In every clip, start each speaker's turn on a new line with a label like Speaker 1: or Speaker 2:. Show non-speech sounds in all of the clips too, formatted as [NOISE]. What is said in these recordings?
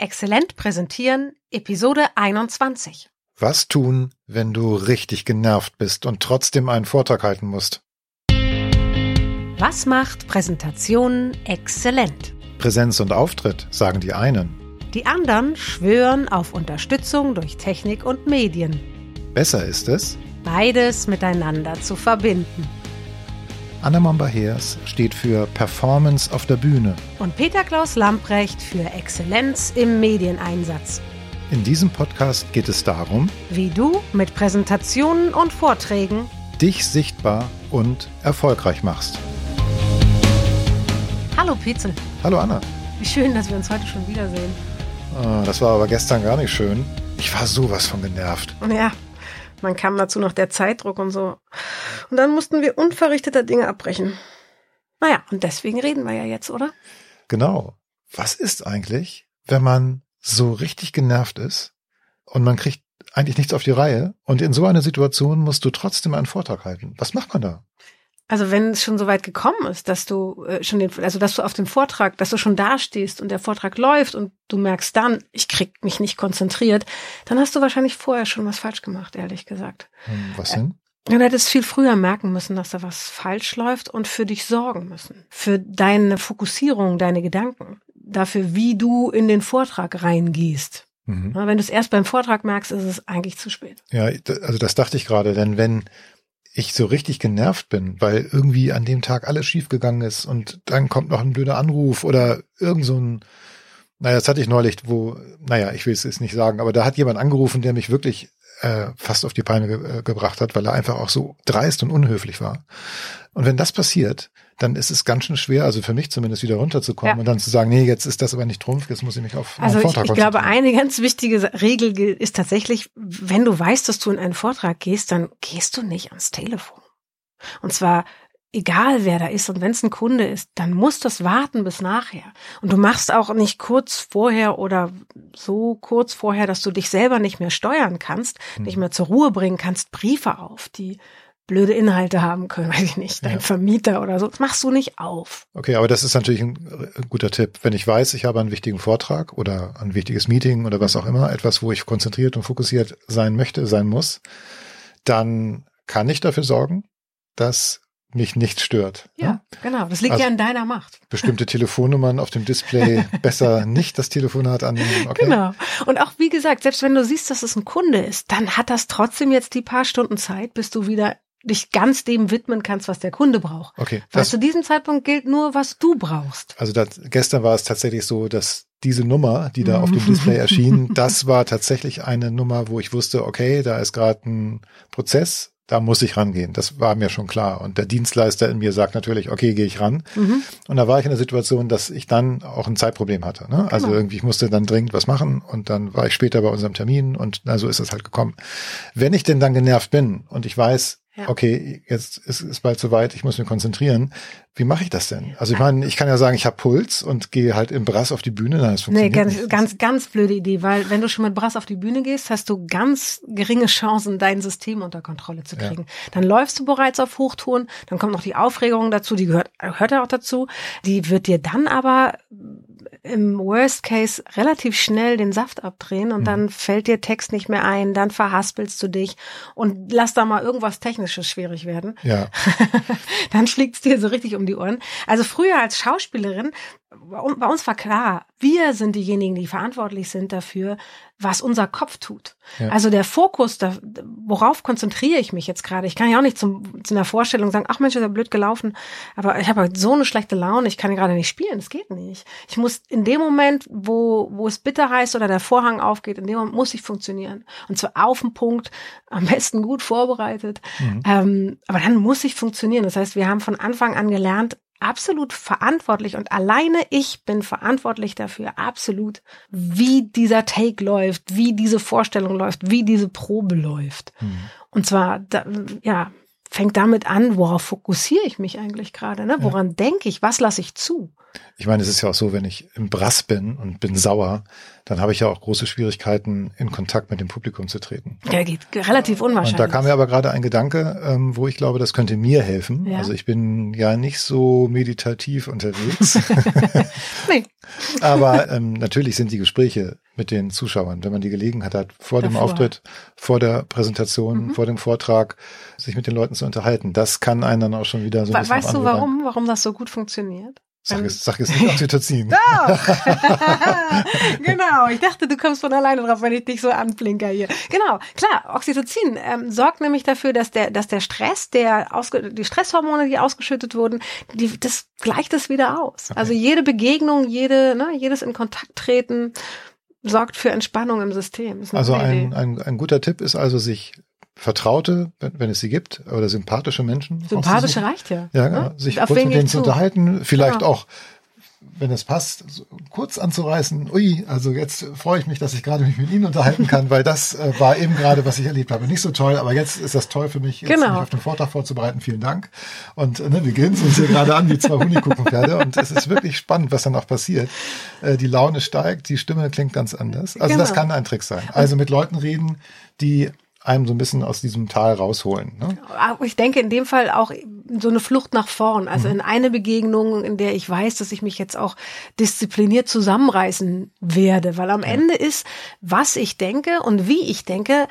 Speaker 1: Exzellent präsentieren, Episode 21.
Speaker 2: Was tun, wenn du richtig genervt bist und trotzdem einen Vortrag halten musst?
Speaker 1: Was macht Präsentationen exzellent?
Speaker 2: Präsenz und Auftritt, sagen die einen.
Speaker 1: Die anderen schwören auf Unterstützung durch Technik und Medien.
Speaker 2: Besser ist es,
Speaker 1: Beides miteinander zu verbinden.
Speaker 2: Anna Momba-Heers steht für Performance auf der Bühne.
Speaker 1: Und Peter Klaus Lamprecht für Exzellenz im Medieneinsatz.
Speaker 2: In diesem Podcast geht es darum,
Speaker 1: Wie du mit Präsentationen und Vorträgen
Speaker 2: dich sichtbar und erfolgreich machst.
Speaker 1: Hallo Pitzel,
Speaker 2: Hallo Anna.
Speaker 1: wie schön, dass wir uns heute schon wiedersehen.
Speaker 2: Ah, das war aber gestern gar nicht schön. Ich war sowas von genervt.
Speaker 1: Ja, man kam dazu noch der Zeitdruck und so. Und dann mussten wir unverrichteter Dinge abbrechen. Naja, und deswegen reden wir ja jetzt, oder?
Speaker 2: Genau. Was ist eigentlich, wenn man so richtig genervt ist und man kriegt eigentlich nichts auf die Reihe und in so einer Situation musst du trotzdem einen Vortrag halten? Was macht man da?
Speaker 1: Also wenn es schon so weit gekommen ist, dass du äh, schon den, also dass du auf dem Vortrag, dass du schon dastehst und der Vortrag läuft und du merkst dann, ich krieg mich nicht konzentriert, dann hast du wahrscheinlich vorher schon was falsch gemacht, ehrlich gesagt.
Speaker 2: Hm, Was denn?
Speaker 1: Du hättest viel früher merken müssen, dass da was falsch läuft und für dich sorgen müssen. Für deine Fokussierung, deine Gedanken. Dafür, wie du in den Vortrag reingehst.
Speaker 2: Mhm.
Speaker 1: Wenn du es erst beim Vortrag merkst, ist es eigentlich zu spät.
Speaker 2: Ja, also das dachte ich gerade, denn wenn ich so richtig genervt bin, weil irgendwie an dem Tag alles schiefgegangen ist und dann kommt noch ein blöder Anruf oder irgend so ein, naja, das hatte ich neulich, wo, naja, ich will es jetzt nicht sagen, aber da hat jemand angerufen, der mich wirklich äh, fast auf die Palme ge äh, gebracht hat, weil er einfach auch so dreist und unhöflich war. Und wenn das passiert, dann ist es ganz schön schwer, also für mich zumindest wieder runterzukommen
Speaker 1: Ja.
Speaker 2: und dann zu sagen, nee, jetzt ist das aber nicht Trumpf, jetzt muss ich mich auf meinen
Speaker 1: Also ich,
Speaker 2: Vortrag
Speaker 1: ich glaube,
Speaker 2: konzentrieren.
Speaker 1: eine ganz wichtige Regel ist tatsächlich, wenn du weißt, dass du in einen Vortrag gehst, dann gehst du nicht ans Telefon. Und zwar egal wer da ist und wenn es ein Kunde ist, dann muss das warten bis nachher. Und du machst auch nicht kurz vorher oder so kurz vorher, dass du dich selber nicht mehr steuern kannst,
Speaker 2: Hm.
Speaker 1: nicht mehr zur Ruhe bringen kannst, Briefe auf, die blöde Inhalte haben können, [LAUGHS] weiß ich nicht, dein
Speaker 2: Ja.
Speaker 1: Vermieter oder so. Das machst du nicht auf.
Speaker 2: Okay, aber das ist natürlich ein guter Tipp. Wenn ich weiß, ich habe einen wichtigen Vortrag oder ein wichtiges Meeting oder was auch immer, etwas, wo ich konzentriert und fokussiert sein möchte, sein muss, dann kann ich dafür sorgen, dass mich nichts stört.
Speaker 1: Ja, genau. Das liegt
Speaker 2: Also-
Speaker 1: ja in deiner Macht.
Speaker 2: Bestimmte Telefonnummern auf dem Display [LAUGHS] besser nicht das Telefonat annehmen. Okay.
Speaker 1: Genau. Und auch wie gesagt, selbst wenn du siehst, dass es ein Kunde ist, dann hat das trotzdem jetzt die paar Stunden Zeit, bis du wieder dich ganz dem widmen kannst, was der Kunde braucht.
Speaker 2: Okay.
Speaker 1: Weil zu diesem Zeitpunkt gilt nur, was du brauchst.
Speaker 2: also das, gestern war es tatsächlich so, dass diese Nummer, die da auf dem Display [LAUGHS] erschien, das war tatsächlich eine Nummer, wo ich wusste, okay, da ist gerade ein Prozess, da muss ich rangehen. Das war mir schon klar. Und der Dienstleister in mir sagt natürlich, okay, gehe ich ran.
Speaker 1: Mhm.
Speaker 2: Und da war ich in der Situation, dass ich dann auch ein Zeitproblem hatte. Ne? Also
Speaker 1: Genau.
Speaker 2: irgendwie, ich musste dann dringend was machen und dann war ich später bei unserem Termin und na, so ist es halt gekommen. Wenn ich denn dann genervt bin und ich weiß,
Speaker 1: Ja.
Speaker 2: okay, jetzt ist es bald soweit, ich muss mich konzentrieren, wie mache ich das denn? Also ich meine, ich kann ja sagen, ich habe Puls und gehe halt im Brass auf die Bühne, nein, das
Speaker 1: Nee,
Speaker 2: funktioniert
Speaker 1: ganz,
Speaker 2: nicht.
Speaker 1: ganz, ganz blöde Idee, weil wenn du schon mit Brass auf die Bühne gehst, hast du ganz geringe Chancen, dein System unter Kontrolle zu
Speaker 2: Ja.
Speaker 1: kriegen. Dann läufst du bereits auf Hochtouren, dann kommt noch die Aufregung dazu, die gehört, gehört ja auch dazu. Die wird dir dann aber im Worst Case relativ schnell den Saft abdrehen und
Speaker 2: Mhm.
Speaker 1: dann fällt dir Text nicht mehr ein, dann verhaspelst du dich und lass da mal irgendwas Technisches schwierig werden
Speaker 2: Ja, [LAUGHS]
Speaker 1: dann fliegt's dir so richtig um die Ohren. Also früher als Schauspielerin, bei uns war klar, wir sind diejenigen, die verantwortlich sind dafür, was unser Kopf tut.
Speaker 2: Ja.
Speaker 1: Also der Fokus, da, worauf konzentriere ich mich jetzt gerade? Ich kann ja auch nicht zum, zu einer Vorstellung sagen, ach Mensch, ist ja blöd gelaufen, aber ich habe heute so eine schlechte Laune, ich kann gerade nicht spielen, das geht nicht. Ich muss in dem Moment, wo, wo es bitter heißt oder der Vorhang aufgeht, in dem Moment muss ich funktionieren. Und zwar auf den Punkt, am besten gut vorbereitet.
Speaker 2: Mhm.
Speaker 1: Ähm, aber dann muss ich funktionieren. Das heißt, wir haben von Anfang an gelernt, absolut verantwortlich und alleine ich bin verantwortlich dafür, absolut, wie dieser Take läuft, wie diese Vorstellung läuft, wie diese Probe läuft.
Speaker 2: Mhm.
Speaker 1: Und zwar, da, ja, fängt damit an, worauf fokussiere ich mich eigentlich gerade, ne? Woran denke ich, was lasse ich zu?
Speaker 2: Ich meine, es ist ja auch so, wenn ich im Brass bin und bin sauer, dann habe ich ja auch große Schwierigkeiten, in Kontakt mit dem Publikum zu treten.
Speaker 1: Ja, geht relativ unwahrscheinlich.
Speaker 2: Und da kam mir aber gerade ein Gedanke, ähm, wo ich glaube, das könnte mir helfen. Ja. Also ich bin ja nicht so meditativ unterwegs. [LAUGHS] nee. aber ähm, natürlich sind die Gespräche mit den Zuschauern, wenn man die Gelegenheit hat, vor Davor. dem Auftritt, vor der Präsentation, mhm. vor dem Vortrag, sich mit den Leuten zu unterhalten. Das kann einen dann auch schon wieder so ein
Speaker 1: bisschen Weißt du warum, warum das so gut funktioniert?
Speaker 2: Sag es, sag es nicht Oxytocin. [LAUGHS]
Speaker 1: Doch! [LAUGHS] genau, ich dachte, du kommst von alleine drauf, wenn ich dich so anblinker hier. Genau, klar, Oxytocin ähm, sorgt nämlich dafür, dass der, dass der Stress, der ausge die Stresshormone, die ausgeschüttet wurden, die, das gleicht es wieder aus. Okay. Also jede Begegnung, jede, ne, jedes in Kontakt treten sorgt für Entspannung im System.
Speaker 2: Also ein, ein, ein guter Tipp ist also, sich Vertraute, wenn, wenn es sie gibt, oder sympathische Menschen.
Speaker 1: Sympathische reicht ja.
Speaker 2: Ja, ne? sich Auf kurz mit denen zu unterhalten, vielleicht genau. auch, wenn es passt, kurz anzureißen. Ui, also jetzt freue ich mich, dass ich gerade mich mit Ihnen unterhalten kann, weil das äh, war eben gerade, was ich erlebt habe. Nicht so toll, aber jetzt ist das toll für mich, jetzt genau. mich auf den Vortrag vorzubereiten. Vielen Dank. Und äh, ne, wir grinsen uns hier gerade an wie zwei Honigkuchenpferde und es ist wirklich spannend, was dann auch passiert. Äh, die Laune steigt, die Stimme klingt ganz anders. Also genau. das kann ein Trick sein. Also mit Leuten reden, die einem so ein bisschen aus diesem Tal rausholen. Ne?
Speaker 1: Ich denke in dem Fall auch so eine Flucht nach vorn. Also mhm. in eine Begegnung, in der ich weiß, dass ich mich jetzt auch diszipliniert zusammenreißen werde. Weil am ja. Ende ist, was ich denke und wie ich denke,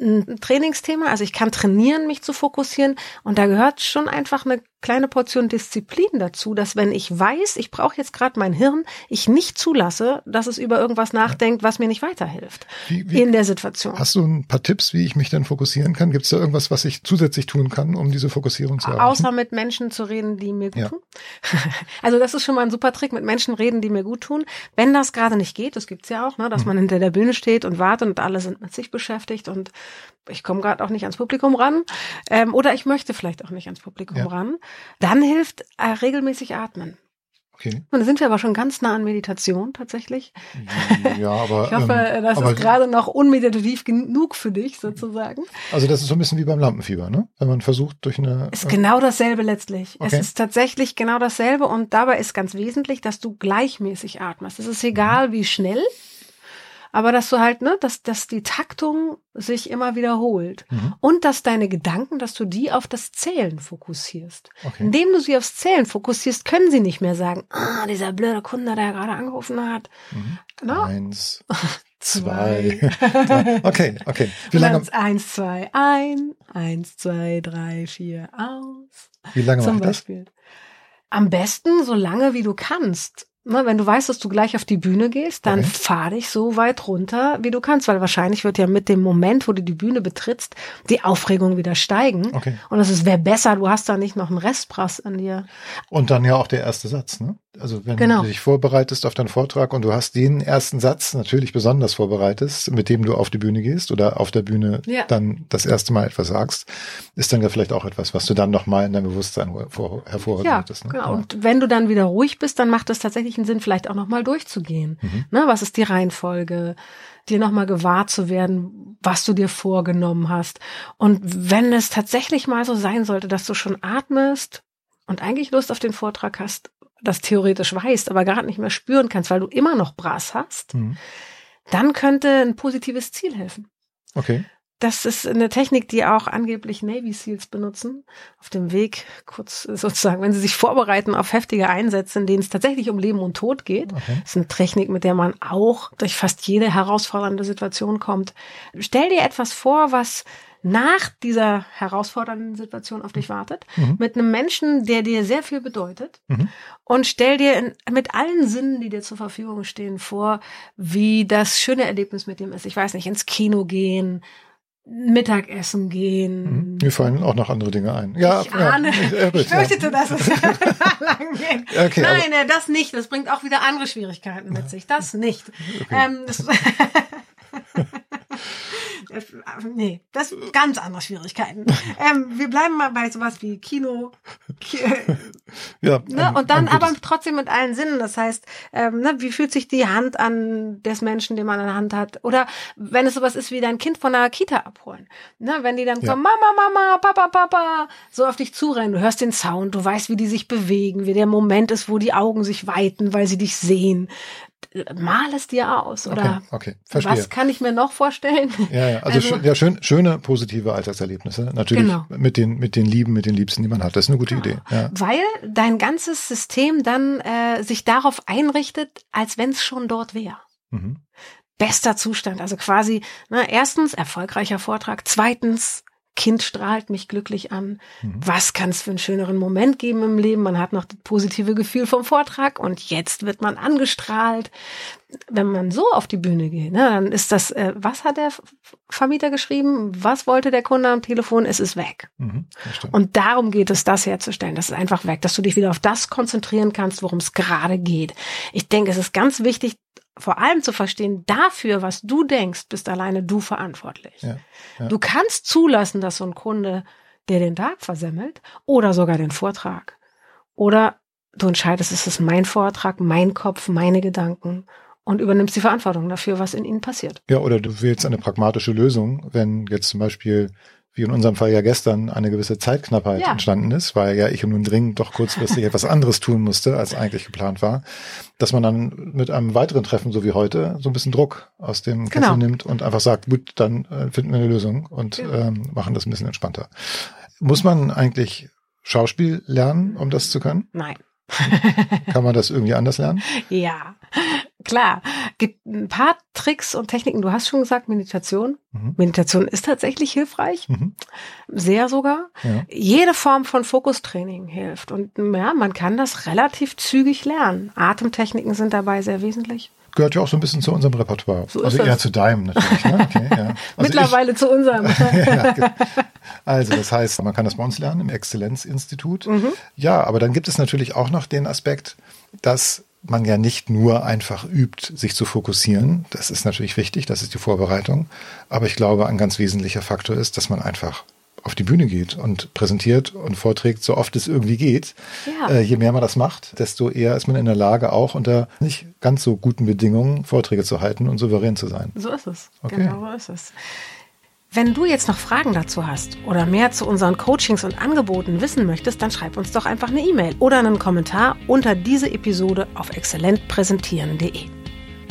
Speaker 1: ein Trainingsthema. Also ich kann trainieren, mich zu fokussieren. Und da gehört schon einfach eine kleine Portion Disziplin dazu, dass wenn ich weiß, ich brauche jetzt gerade mein Hirn, ich nicht zulasse, dass es über irgendwas nachdenkt, was mir nicht weiterhilft wie, wie, in der Situation.
Speaker 2: Hast du ein paar Tipps, wie ich mich denn fokussieren kann? Gibt es da irgendwas, was ich zusätzlich tun kann, um diese Fokussierung zu erreichen?
Speaker 1: Außer mit Menschen zu reden, die mir gut ja. tun. [LAUGHS] Also das ist schon mal ein super Trick, mit Menschen reden, die mir gut tun. Wenn das gerade nicht geht, das gibt's ja auch, ne, dass hm. man hinter der Bühne steht und wartet und alle sind mit sich beschäftigt und ich komme gerade auch nicht ans Publikum ran ähm, oder ich möchte vielleicht auch nicht ans Publikum ja. ran, dann hilft äh, regelmäßig atmen. Okay. Und da sind wir aber schon ganz nah an Meditation tatsächlich.
Speaker 2: Ja, aber [LAUGHS]
Speaker 1: ich hoffe, ähm, das ist gerade noch unmeditativ genug für dich sozusagen.
Speaker 2: Also das ist so ein bisschen wie beim Lampenfieber, ne? Wenn man versucht durch eine
Speaker 1: ist genau dasselbe letztlich. Okay. Es ist tatsächlich genau dasselbe und dabei ist ganz wesentlich, dass du gleichmäßig atmest. Es ist egal, wie schnell aber dass du halt, ne, dass, dass die Taktung sich immer wiederholt mhm. und dass deine Gedanken, dass du die auf das Zählen fokussierst. Okay. Indem du sie aufs Zählen fokussierst, können sie nicht mehr sagen, ah, dieser blöde Kunde, der gerade angerufen hat.
Speaker 2: Mhm. No? Eins, [LAUGHS] zwei, drei. [LAUGHS] Okay, okay.
Speaker 1: Wie lange? Eins, zwei, ein, eins, zwei, drei, vier, aus.
Speaker 2: Wie lange Zum Beispiel. Das?
Speaker 1: Am besten so lange, wie du kannst. Na, wenn du weißt, dass du gleich auf die Bühne gehst, dann okay. fahr dich so weit runter, wie du kannst, weil wahrscheinlich wird ja mit dem Moment, wo du die Bühne betrittst, die Aufregung wieder steigen. Okay. Und es wäre besser, du hast da nicht noch einen Restprass an dir.
Speaker 2: Und dann ja auch der erste Satz, ne? Also wenn genau. du dich vorbereitest auf deinen Vortrag und du hast den ersten Satz natürlich besonders vorbereitest, mit dem du auf die Bühne gehst oder auf der Bühne ja. dann das erste Mal etwas sagst, ist dann ja vielleicht auch etwas, was du dann nochmal in deinem Bewusstsein hervorheben
Speaker 1: ja, Ne? Genau. Ja. Und wenn du dann wieder ruhig bist, dann macht es tatsächlich einen Sinn, vielleicht auch nochmal durchzugehen. Mhm. Ne, was ist die Reihenfolge? dir nochmal gewahr zu werden, was du dir vorgenommen hast. Und wenn es tatsächlich mal so sein sollte, dass du schon atmest und eigentlich Lust auf den Vortrag hast, das theoretisch weißt, aber gerade nicht mehr spüren kannst, weil du immer noch Brass hast, mhm. dann könnte ein positives Ziel helfen.
Speaker 2: Okay.
Speaker 1: Das ist eine Technik, die auch angeblich Navy Seals benutzen. Auf dem Weg, kurz sozusagen, wenn sie sich vorbereiten auf heftige Einsätze, in denen es tatsächlich um Leben und Tod geht. Okay. Das ist eine Technik, mit der man auch durch fast jede herausfordernde Situation kommt. Stell dir etwas vor, was nach dieser herausfordernden Situation auf dich wartet, mhm. mit einem Menschen, der dir sehr viel bedeutet mhm. und stell dir in, mit allen Sinnen, die dir zur Verfügung stehen, vor, wie das schöne Erlebnis mit dem ist. Ich weiß nicht, ins Kino gehen, Mittagessen gehen.
Speaker 2: Mhm. Mir fallen auch noch andere Dinge ein. Ja,
Speaker 1: ich ahne. Ja, ich fürchtete, dass es [LAUGHS] lang geht. Okay, Nein, aber, das nicht. Das bringt auch wieder andere Schwierigkeiten mit sich. Das nicht. Okay. Ähm, das [LAUGHS] nee, das sind ganz andere Schwierigkeiten. [LAUGHS] ähm, wir bleiben mal bei sowas wie Kino. [LAUGHS] ja, ne? Und dann aber trotzdem mit allen Sinnen. Das heißt, ähm, ne, wie fühlt sich die Hand an des Menschen, den man in der Hand hat? Oder wenn es sowas ist wie dein Kind von der Kita abholen. Ne? Wenn die dann ja. kommen, Mama, Mama, Papa, Papa, so auf dich zurennen. Du hörst den Sound, du weißt, wie die sich bewegen, wie der Moment ist, wo die Augen sich weiten, weil sie dich sehen mal es dir aus. Oder
Speaker 2: okay, okay, verstehe.
Speaker 1: was kann ich mir noch vorstellen?
Speaker 2: Ja, ja. Also, also ja, schön, schöne, positive Alltagserlebnisse. Natürlich genau. mit den, mit den Lieben, mit den Liebsten, die man hat. Das ist eine gute Idee. Ja.
Speaker 1: Weil dein ganzes System dann äh, sich darauf einrichtet, als wenn es schon dort wäre. Mhm. Bester Zustand. Also quasi, na, erstens erfolgreicher Vortrag, zweitens Kind strahlt mich glücklich an. Mhm. Was kann es für einen schöneren Moment geben im Leben? Man hat noch das positive Gefühl vom Vortrag und jetzt wird man angestrahlt. Wenn man so auf die Bühne geht, ne, dann ist das, äh, was hat der Vermieter geschrieben? Was wollte der Kunde am Telefon? Es ist weg. Mhm, und darum geht es, das herzustellen. Das ist einfach weg, dass du dich wieder auf das konzentrieren kannst, worum es gerade geht. Ich denke, es ist ganz wichtig, vor allem zu verstehen, dafür, was du denkst, bist alleine du verantwortlich. Ja, ja. Du kannst zulassen, dass so ein Kunde der den Tag versemmelt oder sogar den Vortrag. Oder du entscheidest, es ist mein Vortrag, mein Kopf, meine Gedanken und übernimmst die Verantwortung dafür, was in ihnen passiert.
Speaker 2: Ja, oder du wählst eine pragmatische Lösung, wenn jetzt zum Beispiel wie in unserem Fall ja gestern eine gewisse Zeitknappheit ja. entstanden ist, weil ja ich nun dringend doch kurzfristig [LAUGHS] etwas anderes tun musste, als eigentlich geplant war, dass man dann mit einem weiteren Treffen, so wie heute, so ein bisschen Druck aus dem Kessel genau. nimmt und einfach sagt, gut, dann äh, finden wir eine Lösung und ja. ähm, machen das ein bisschen entspannter. Muss man eigentlich Schauspiel lernen, um das zu können?
Speaker 1: Nein.
Speaker 2: Kann man das irgendwie anders lernen? [LAUGHS]
Speaker 1: Ja, klar. Gibt ein paar Tricks und Techniken. Du hast schon gesagt, Meditation. Mhm. Meditation ist tatsächlich hilfreich. Mhm. Sehr sogar. Ja. Jede Form von Fokustraining hilft. Und ja, man kann das relativ zügig lernen. Atemtechniken sind dabei sehr wesentlich
Speaker 2: gehört ja auch so ein bisschen zu unserem Repertoire. So also eher das. zu deinem natürlich. Ne? [LAUGHS] Okay,
Speaker 1: ja. also Mittlerweile ich, zu unserem. [LAUGHS] ja,
Speaker 2: also das heißt, man kann das bei uns lernen im Exzellenzinstitut. Mhm. Ja, aber dann gibt es natürlich auch noch den Aspekt, dass man ja nicht nur einfach übt, sich zu fokussieren. Das ist natürlich wichtig, das ist die Vorbereitung. Aber ich glaube, ein ganz wesentlicher Faktor ist, dass man einfach auf die Bühne geht und präsentiert und vorträgt, so oft es irgendwie geht. Ja. Äh, je mehr man das macht, desto eher ist man in der Lage, auch unter nicht ganz so guten Bedingungen Vorträge zu halten und souverän zu sein.
Speaker 1: So ist es. Okay. Genau so ist es. Wenn du jetzt noch Fragen dazu hast oder mehr zu unseren Coachings und Angeboten wissen möchtest, dann schreib uns doch einfach eine E-Mail oder einen Kommentar unter diese Episode auf exzellentpräsentieren.de.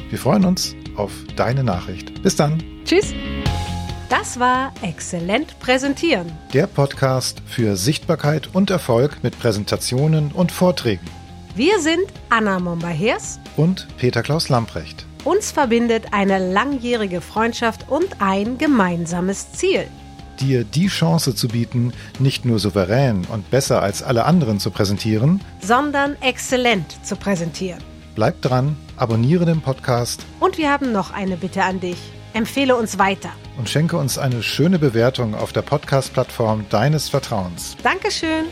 Speaker 2: Wir freuen uns auf deine Nachricht. Bis dann.
Speaker 1: Tschüss. Das war Exzellent Präsentieren.
Speaker 2: Der Podcast für Sichtbarkeit und Erfolg mit Präsentationen und Vorträgen.
Speaker 1: Wir sind Anna Momba-Hers
Speaker 2: und Peter Klaus Lamprecht.
Speaker 1: Uns verbindet eine langjährige Freundschaft und ein gemeinsames Ziel.
Speaker 2: Dir die Chance zu bieten, nicht nur souverän und besser als alle anderen zu präsentieren,
Speaker 1: sondern exzellent zu präsentieren.
Speaker 2: Bleib dran, abonniere den Podcast.
Speaker 1: Und wir haben noch eine Bitte an dich. Empfehle uns weiter.
Speaker 2: Und schenke uns eine schöne Bewertung auf der Podcast-Plattform deines Vertrauens.
Speaker 1: Dankeschön.